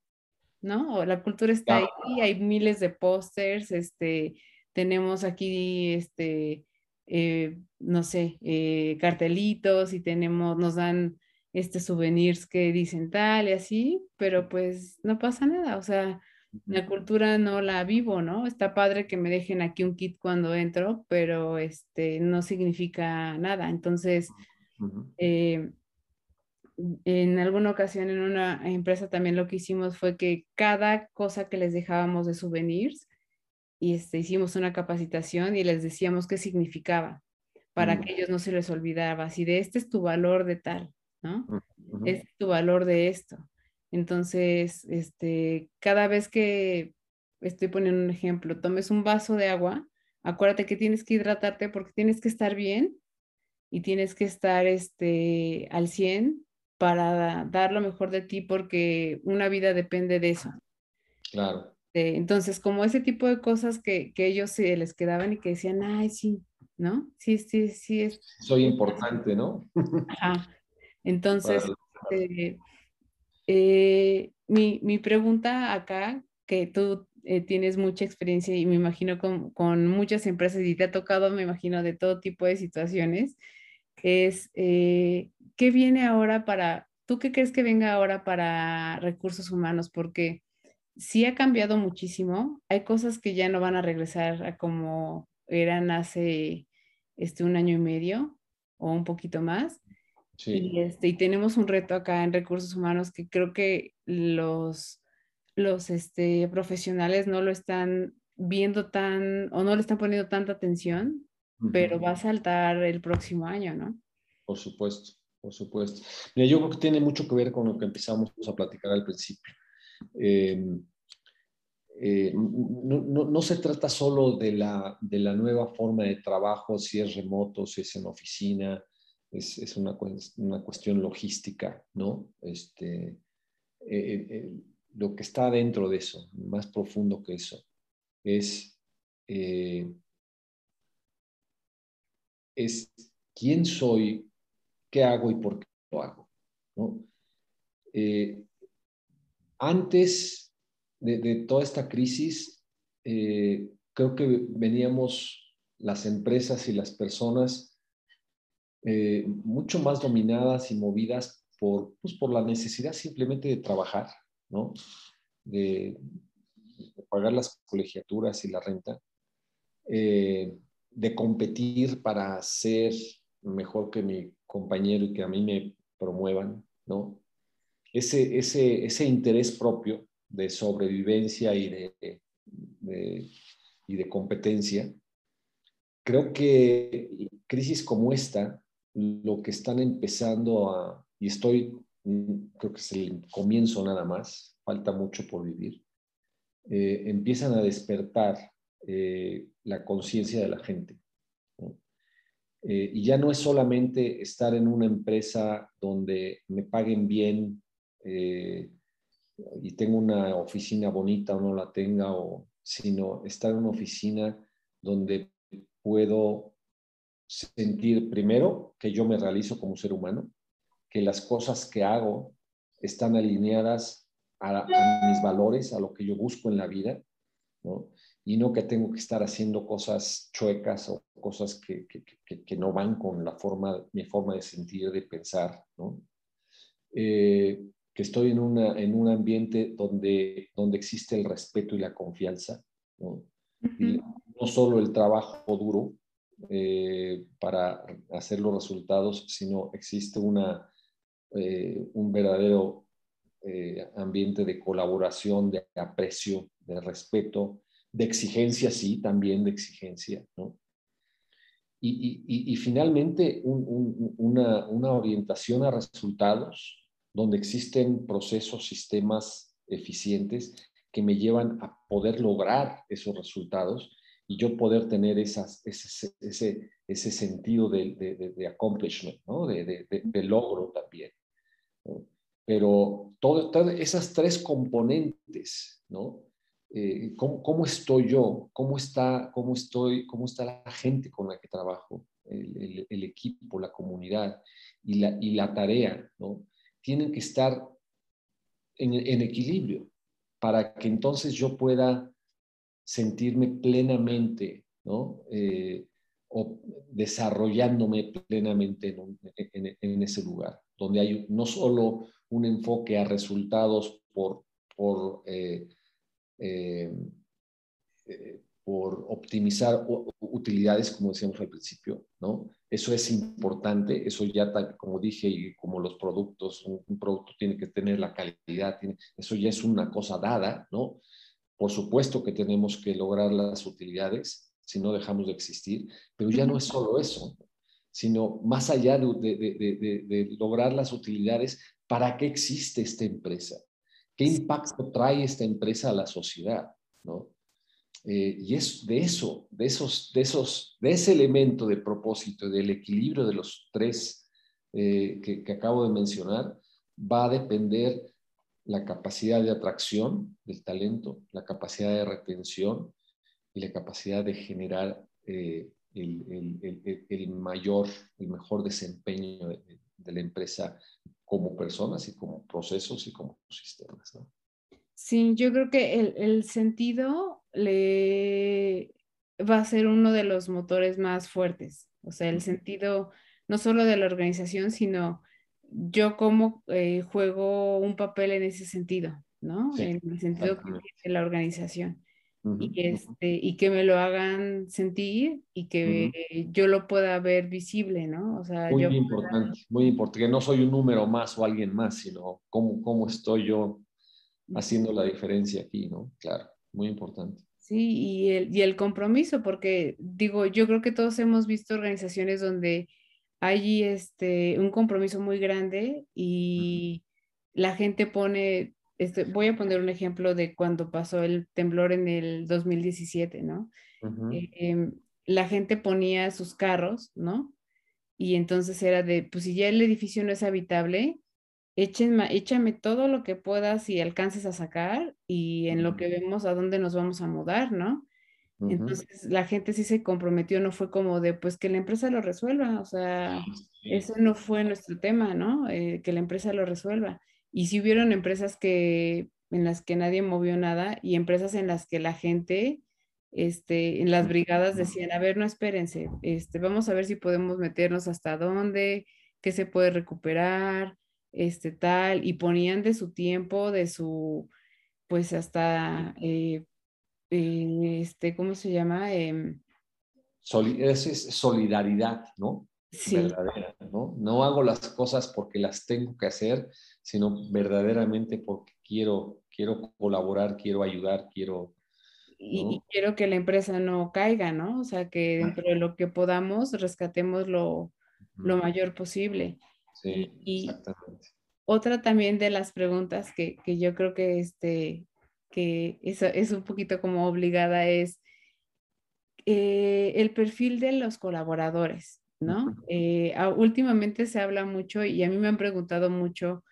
¿no? La cultura está ahí, hay miles de pósters, este, tenemos aquí, este, eh, no sé, eh, cartelitos y tenemos, nos dan este souvenirs que dicen tal y así, pero pues no pasa nada, o sea, la cultura no la vivo, ¿no? Está padre que me dejen aquí un kit cuando entro, pero este no significa nada. Entonces, eh, en alguna ocasión en una empresa también lo que hicimos fue que cada cosa que les dejábamos de souvenirs, y este, hicimos una capacitación y les decíamos qué significaba para mm. que ellos no se les olvidara, si de este es tu valor de tal, ¿no? Este es tu valor de esto. Entonces, este, cada vez que estoy poniendo un ejemplo, tomes un vaso de agua, acuérdate que tienes que hidratarte porque tienes que estar bien y tienes que estar este, al 100 para dar lo mejor de ti porque una vida depende de eso. Claro. Eh, entonces, como ese tipo de cosas que, que, ellos se les quedaban y que decían, ay, sí, ¿no? Sí, sí, sí. Es, Soy importante, ¿no? Ajá. Entonces, eh, mi, mi, pregunta acá, que tú eh, tienes mucha experiencia y me imagino con, con, muchas empresas y te ha tocado, me imagino, de todo tipo de situaciones, es, eh, ¿qué viene ahora para, tú qué crees que venga ahora para recursos humanos? Porque sí ha cambiado muchísimo, hay cosas que ya no van a regresar a como eran hace este, un año y medio o un poquito más. Y, este, y tenemos un reto acá en recursos humanos que creo que los, los este, profesionales no lo están viendo tan o no le están poniendo tanta atención, pero va a saltar el próximo año, ¿no? Por supuesto, por supuesto. Mira, yo creo que tiene mucho que ver con lo que empezamos a platicar al principio. Em, eh, no, no, no, se trata solo de la, de la nueva forma de trabajo, si es remoto, si es en oficina, es, es una, una, cuestión logística, ¿no? Este, eh, eh, lo que está dentro de eso, más profundo que eso, es, eh, es quién soy, qué hago y por qué lo hago, ¿no? antes de, de, toda esta crisis, creo que veníamos las empresas y las personas eh, mucho más dominadas y movidas por, pues, por la necesidad simplemente de trabajar, ¿no? De, pagar las colegiaturas y la renta, eh, de competir para ser mejor que mi compañero y que a mí me promuevan, ¿no? Ese, ese, ese interés propio de sobrevivencia y de, de, y de competencia, creo que crisis como esta lo que están empezando a, y estoy, mm, creo que es el comienzo nada más, falta mucho por vivir, eh, empiezan a despertar eh, la conciencia de la gente. Eh, y ya no es solamente estar en una empresa donde me paguen bien y tengo una oficina bonita o no la tenga, o, sino estar en una oficina donde puedo sentir primero que yo me realizo como ser humano, que las cosas que hago están alineadas a, mis valores, a lo que yo busco en la vida, ¿no? y no que tengo que estar haciendo cosas chuecas o cosas que, que, no van con la forma, mi forma de sentir, de pensar, ¿no? Eh, que estoy en, una, en un ambiente donde, donde existe el respeto y la confianza, ¿no? y no solo el trabajo duro, eh, para hacer los resultados, sino existe una, eh, un verdadero eh, ambiente de colaboración, de aprecio, de respeto, de exigencia, sí, también de exigencia, ¿no? Y, finalmente una, una orientación a resultados donde existen procesos, sistemas eficientes que me llevan a poder lograr esos resultados y yo poder tener esas, ese, ese, ese sentido de, de, de accomplishment, ¿no? de, de, logro también. Pero todas esas tres componentes, ¿no? Eh, ¿cómo, ¿cómo, estoy yo? ¿Cómo está, cómo, estoy, ¿Cómo está la gente con la que trabajo? El, el, equipo, la comunidad y la, y la tarea, ¿no? Tienen que estar en, en equilibrio para que entonces yo pueda sentirme plenamente, ¿no? Eh, o desarrollándome plenamente en, ese lugar, donde hay no solo un enfoque a resultados por, por, eh, eh, por optimizar utilidades, como decíamos al principio, ¿no? Eso es importante, eso ya, como dije, y como los productos, un, producto tiene que tener la calidad, tiene, eso ya es una cosa dada, ¿no? Por supuesto que tenemos que lograr las utilidades, si no dejamos de existir, pero ya no es solo eso, sino más allá de, de, de lograr las utilidades, ¿para qué existe esta empresa? ¿Qué impacto trae esta empresa a la sociedad? ¿no? Eh, y es de eso, de esos, de esos, de ese elemento de propósito, del equilibrio de los tres eh, que, acabo de mencionar, va a depender la capacidad de atracción del talento, la capacidad de retención y la capacidad de generar eh, el, mayor, el mejor desempeño de, de, la empresa como personas y como procesos y como sistemas. ¿no? Sí, yo creo que el, sentido le va a ser uno de los motores más fuertes. O sea, el sentido no solo de la organización, sino yo como eh, juego un papel en ese sentido, ¿no? en el sentido de la organización. y, este, y que me lo hagan sentir y que yo lo pueda ver visible, ¿no? O sea, muy importante, muy importante, que no soy un número más o alguien más, sino cómo, cómo estoy yo haciendo la diferencia aquí, ¿no? Claro, muy importante. Sí, y el, y el compromiso, porque digo, yo creo que todos hemos visto organizaciones donde hay este, un compromiso muy grande y la gente pone, este, voy a poner un ejemplo de cuando pasó el temblor en el 2017, ¿no? Eh, em, la gente ponía sus carros, ¿no? Y entonces era de, pues si ya el edificio no es habitable, échame todo lo que puedas y alcances a sacar y en lo que vemos a dónde nos vamos a mudar, ¿no? Entonces la gente sí se comprometió, no fue como de pues que la empresa lo resuelva, o sea, eso no fue nuestro tema, ¿no? Eh, que la empresa lo resuelva. Y si hubieron empresas que en las que nadie movió nada y empresas en las que la gente, este, en las brigadas decían, a ver, no espérense, este, vamos a ver si podemos meternos hasta dónde, qué se puede recuperar, este tal, y ponían de su tiempo, de su, pues hasta, eh, este, ¿cómo se llama? Eh, es solidaridad, ¿no? Sí. Verdadera, ¿no? No hago las cosas porque las tengo que hacer, sino verdaderamente porque quiero, quiero colaborar, quiero ayudar, quiero... Y, quiero que la empresa no caiga, ¿no? O sea, que dentro de lo que podamos rescatemos lo, lo mayor posible. Sí, exactamente. Otra también de las preguntas que, que yo creo que, este, que es, es un poquito como obligada es eh, el perfil de los colaboradores, ¿no? Eh, últimamente se habla mucho y a mí me han preguntado mucho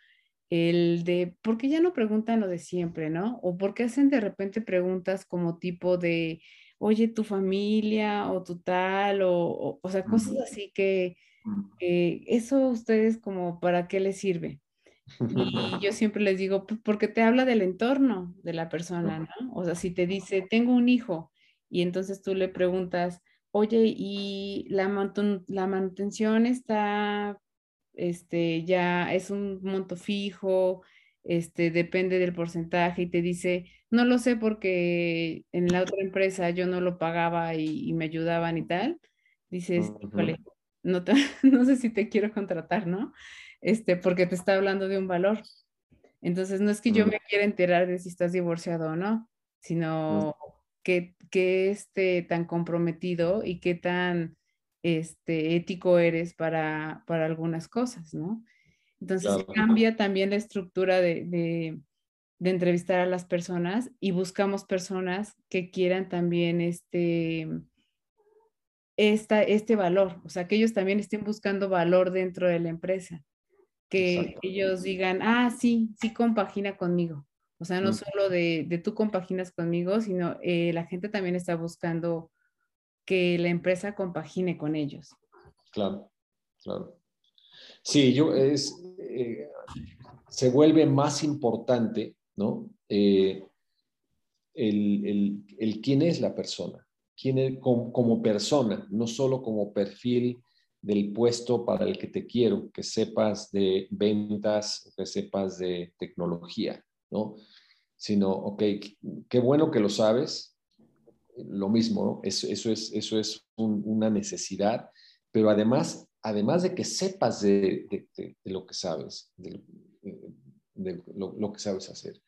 el de, ¿por qué ya no preguntan lo de siempre, ¿no? O por qué hacen de repente preguntas como tipo de, oye, tu familia o tu tal, o, o, sea, cosas así que eso ustedes como, ¿para qué les sirve? Y yo siempre les digo, porque te habla del entorno de la persona, ¿no? O sea, si te dice, tengo un hijo, y entonces tú le preguntas, oye, ¿y la, la manutención está, este, ya es un monto fijo, este, depende del porcentaje, y te dice, no lo sé porque en la otra empresa yo no lo pagaba y me ayudaban y tal dices, no, no sé si te quiero contratar, ¿no? Este, porque te está hablando de un valor. Entonces, no es que yo me quiera enterar de si estás divorciado o no, sino que, que esté tan comprometido y qué tan este, ético eres para, para algunas cosas, ¿no? Entonces cambia también la estructura de, de, de, entrevistar a las personas y buscamos personas que quieran también este, esta, este valor, o sea, que ellos también estén buscando valor dentro de la empresa, que ellos digan, ah, sí, sí compagina conmigo. O sea, no solo de, de, tú compaginas conmigo, sino eh, la gente también está buscando que la empresa compagine con ellos. Claro, claro. Sí, yo es, eh, se vuelve más importante, ¿no? Eh, el, el, el, quién es la persona quién como, persona, no solo como perfil del puesto para el que te quiero, que sepas de ventas, que sepas de tecnología, ¿no? Sino, ok, qué bueno que lo sabes, lo mismo, ¿no? Eso, es, eso es una necesidad, pero además, además de que sepas de, lo que sabes, de, lo que sabes hacer,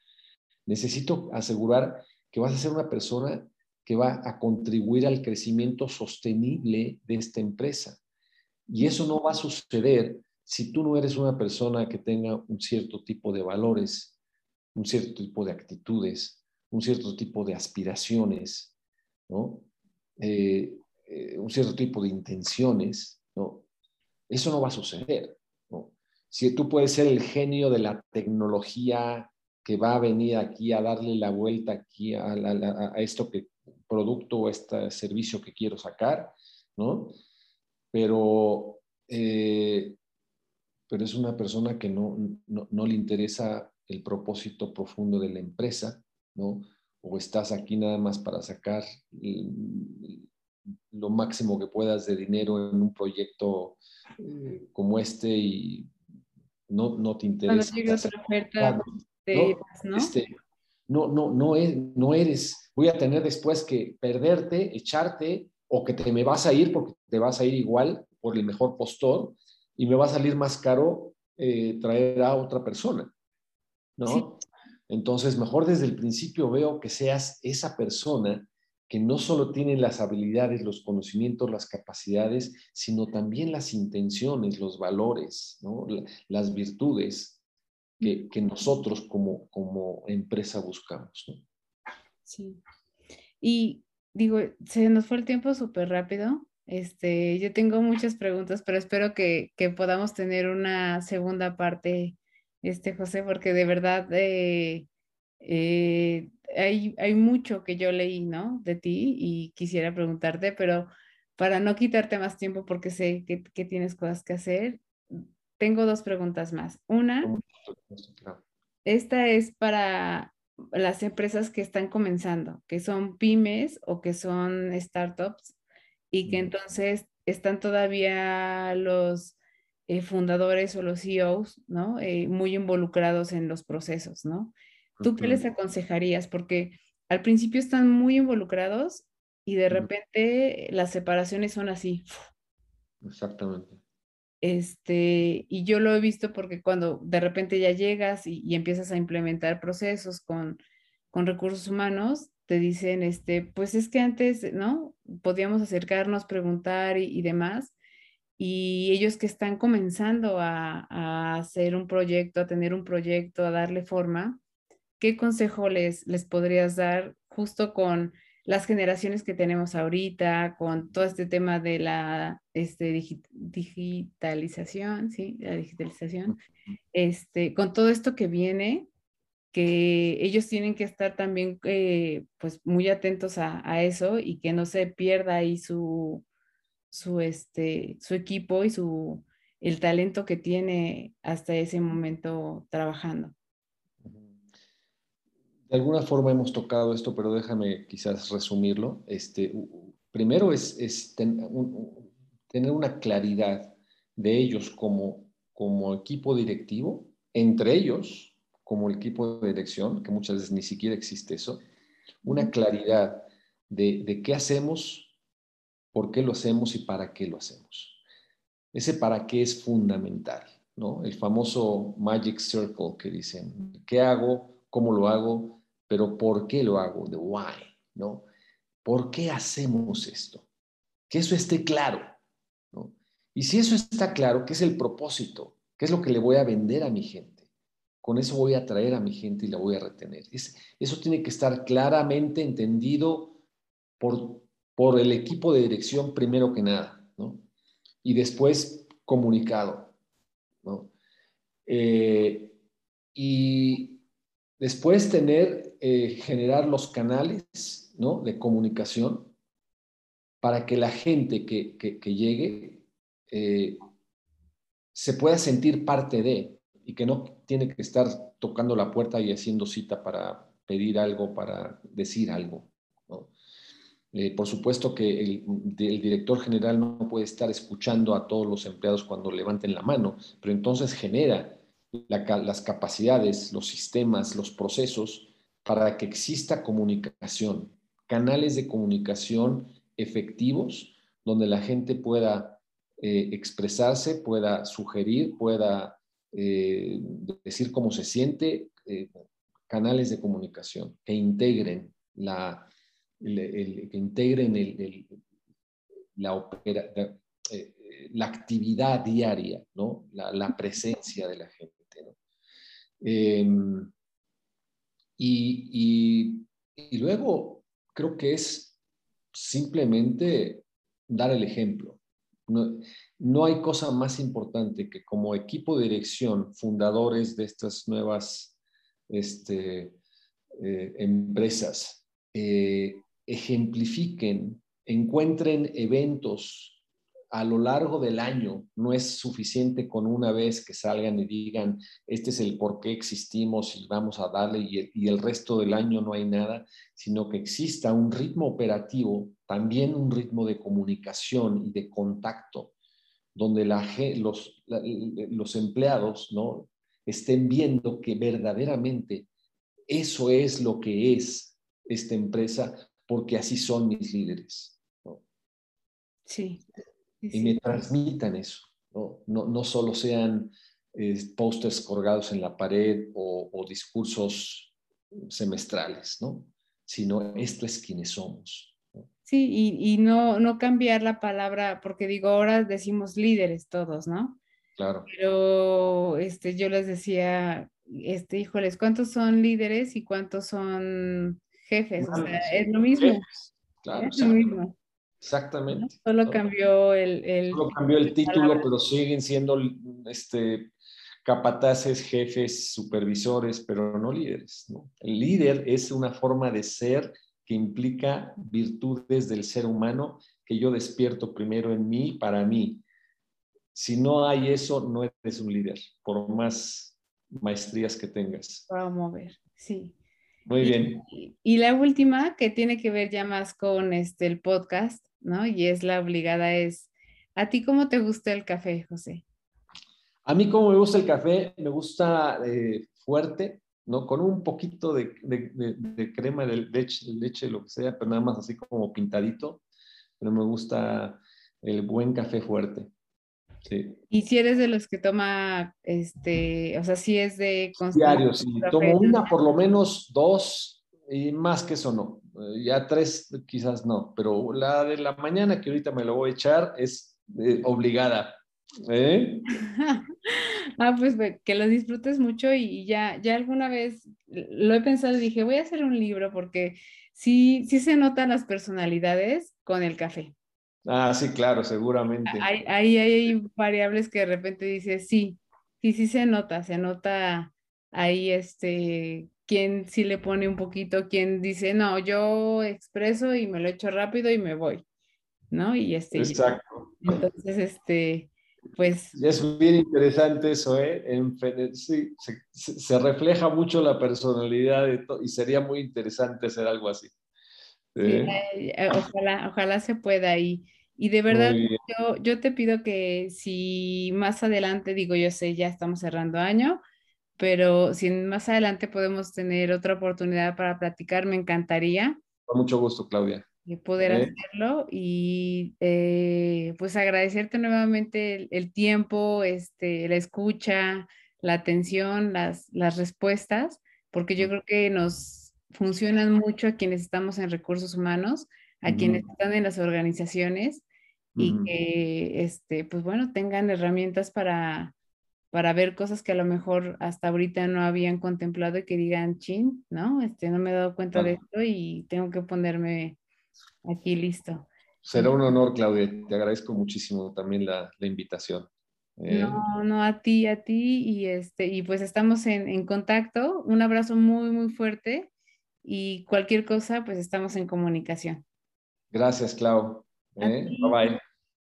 necesito asegurar que vas a ser una persona que va a contribuir al crecimiento sostenible de esta empresa. Y eso no va a suceder si tú no eres una persona que tenga un cierto tipo de valores, un cierto tipo de actitudes, un cierto tipo de aspiraciones, ¿no? Eh, eh, un cierto tipo de intenciones, ¿no? Eso no va a suceder. Si tú puedes ser el genio de la tecnología que va a venir aquí a darle la vuelta aquí a, a esto que producto o este servicio que quiero sacar, ¿no? Pero, eh, pero es una persona que no, no, le interesa el propósito profundo de la empresa, ¿no? O estás aquí nada más para sacar lo máximo que puedas de dinero en un proyecto eh, como este y no, no te interesa. otra oferta, ¿no? Este, no, no, no, es, no eres, voy a tener después que perderte, echarte o que te me vas a ir porque te vas a ir igual por el mejor postor y me va a salir más caro eh, traer a otra persona, ¿no? Entonces, mejor desde el principio veo que seas esa persona que no solo tiene las habilidades, los conocimientos, las capacidades, sino también las intenciones, los valores, ¿no? las virtudes que, nosotros como, como empresa buscamos. ¿no? Sí. Y digo, se nos fue el tiempo súper rápido. Este, yo tengo muchas preguntas, pero espero que, que, podamos tener una segunda parte, este, José, porque de verdad eh, eh, hay, hay mucho que yo leí, ¿no? De ti y quisiera preguntarte, pero para no quitarte más tiempo, porque sé que, que tienes cosas que hacer, tengo dos preguntas más. Una, esta es para las empresas que están comenzando, que son pymes o que son startups y que entonces están todavía los eh, fundadores o los CEOs, ¿no? Eh, muy involucrados en los procesos, ¿no? ¿Tú qué les aconsejarías? Porque al principio están muy involucrados y de repente las separaciones son así. Exactamente. Este, y yo lo he visto porque cuando de repente ya llegas y, empiezas a implementar procesos con, con, recursos humanos, te dicen, este, pues es que antes, ¿no? Podíamos acercarnos, preguntar y, demás. Y ellos que están comenzando a, a, hacer un proyecto, a tener un proyecto, a darle forma, ¿qué consejo les, les podrías dar justo con las generaciones que tenemos ahorita, con todo este tema de la este, digitalización, ¿sí? La digitalización, este, con todo esto que viene, que ellos tienen que estar también eh, pues muy atentos a, a, eso y que no se pierda ahí su, su, este, su equipo y su, el talento que tiene hasta ese momento trabajando. De alguna forma hemos tocado esto, pero déjame quizás resumirlo. Este, primero es, es tener una claridad de ellos como, como equipo directivo, entre ellos como equipo de dirección, que muchas veces ni siquiera existe eso, una claridad de, de qué hacemos, por qué lo hacemos y para qué lo hacemos. Ese para qué es fundamental, ¿no? El famoso Magic Circle que dicen, ¿qué hago? ¿Cómo lo hago? Pero ¿por qué lo hago? The why, ¿no? ¿Por qué hacemos esto? Que eso esté claro, ¿no? Y si eso está claro, ¿qué es el propósito? ¿Qué es lo que le voy a vender a mi gente? Con eso voy a atraer a mi gente y la voy a retener. eso tiene que estar claramente entendido por, por el equipo de dirección primero que nada, ¿no? Y después comunicado, ¿no? Eh, y después tener, eh, generar los canales. De comunicación para que la gente que, que llegue eh, se pueda sentir parte de y que no tiene que estar tocando la puerta y haciendo cita para pedir algo, para decir algo. Eh, por supuesto que el, director general no puede estar escuchando a todos los empleados cuando levanten la mano, pero entonces genera las capacidades, los sistemas, los procesos para que exista comunicación, canales de comunicación efectivos donde la gente pueda eh, expresarse, pueda sugerir, pueda eh, decir cómo se siente, eh, canales de comunicación que integren la, que integren la, actividad diaria, ¿no? la, presencia de la gente. Em, y, luego creo que es simplemente dar el ejemplo. No, hay cosa más importante que como equipo de dirección, fundadores de estas nuevas este, eh, empresas, eh, ejemplifiquen, encuentren eventos a lo largo del año. No es suficiente con una vez que salgan y digan, este es el por qué existimos y vamos a darle y el resto del año no hay nada, sino que exista un ritmo operativo también un ritmo de comunicación y de contacto, donde los, los empleados ¿no? estén viendo que verdaderamente eso es lo que es esta empresa, porque así son mis líderes. Sí. Y me transmitan eso, no, no, solo sean eh, pósters colgados en la pared o, o discursos semestrales, ¿no? sino esto es quienes somos. Sí, y, y, no, no cambiar la palabra, porque digo, ahora decimos líderes todos, ¿no? Claro. Pero este, yo les decía, este, híjoles, ¿cuántos son líderes y cuántos son jefes? o sea, es lo mismo. Claro, es lo mismo. Exactamente. Solo cambió el, el, Solo cambió el título, pero siguen siendo este, capataces, jefes, supervisores, pero no líderes. ¿no? El líder es una forma de ser que implica virtudes del ser humano que yo despierto primero en mí para mí. Si no hay eso, no eres un líder, por más maestrías que tengas. Promover, sí. Muy bien. Y, la última, que tiene que ver ya más con este, el podcast, ¿no? Y es la obligada, es, ¿a ti cómo te gusta el café, José? A mí como me gusta el café, me gusta eh, fuerte, ¿no? Con un poquito de, crema de leche, leche, lo que sea, pero nada más así como pintadito. Pero me gusta el buen café fuerte. Sí. Y si eres de los que toma, este, o sea, si es de... Diario, sí. Tomo una, por lo menos dos, y más que eso no. Eh, ya tres quizás no, pero la de la mañana que ahorita me lo voy a echar es eh, obligada. ¿Eh? ah, pues que lo disfrutes mucho y ya, ya alguna vez lo he pensado y dije, voy a hacer un libro porque sí, sí se notan las personalidades con el café. Ah, sí, claro, seguramente. Hay, hay, hay variables que de repente dices, sí, sí, sí se nota, se nota ahí este, quién sí le pone un poquito, quién dice, no, yo expreso y me lo echo rápido y me voy, ¿no? Y este. Exacto. Entonces, este, pues... Es bien interesante eso, ¿eh? sí, se, refleja mucho la personalidad de y sería muy interesante hacer algo así. Eh, ojalá, ojalá se pueda y, y de verdad yo, yo te pido que si más adelante, digo yo sé, ya estamos cerrando año, pero si más adelante podemos tener otra oportunidad para platicar, me encantaría. Con mucho gusto, Claudia. poder hacerlo y eh, pues agradecerte nuevamente el, tiempo, este, la escucha, la atención, las, las respuestas, porque yo creo que nos funcionan mucho a quienes estamos en recursos humanos, a quienes están en las organizaciones y que, este, pues bueno, tengan herramientas para, para ver cosas que a lo mejor hasta ahorita no habían contemplado y que digan, chin, ¿no? Este, no me he dado cuenta de esto y tengo que ponerme aquí listo. Será un honor, Claudia. Te agradezco muchísimo también la, invitación. Eh, no, no, a ti, a ti. Y, este, y pues estamos en, en contacto. Un abrazo muy, muy fuerte. Y cualquier cosa, pues estamos en comunicación. Gracias, Clau. ¿eh? Bye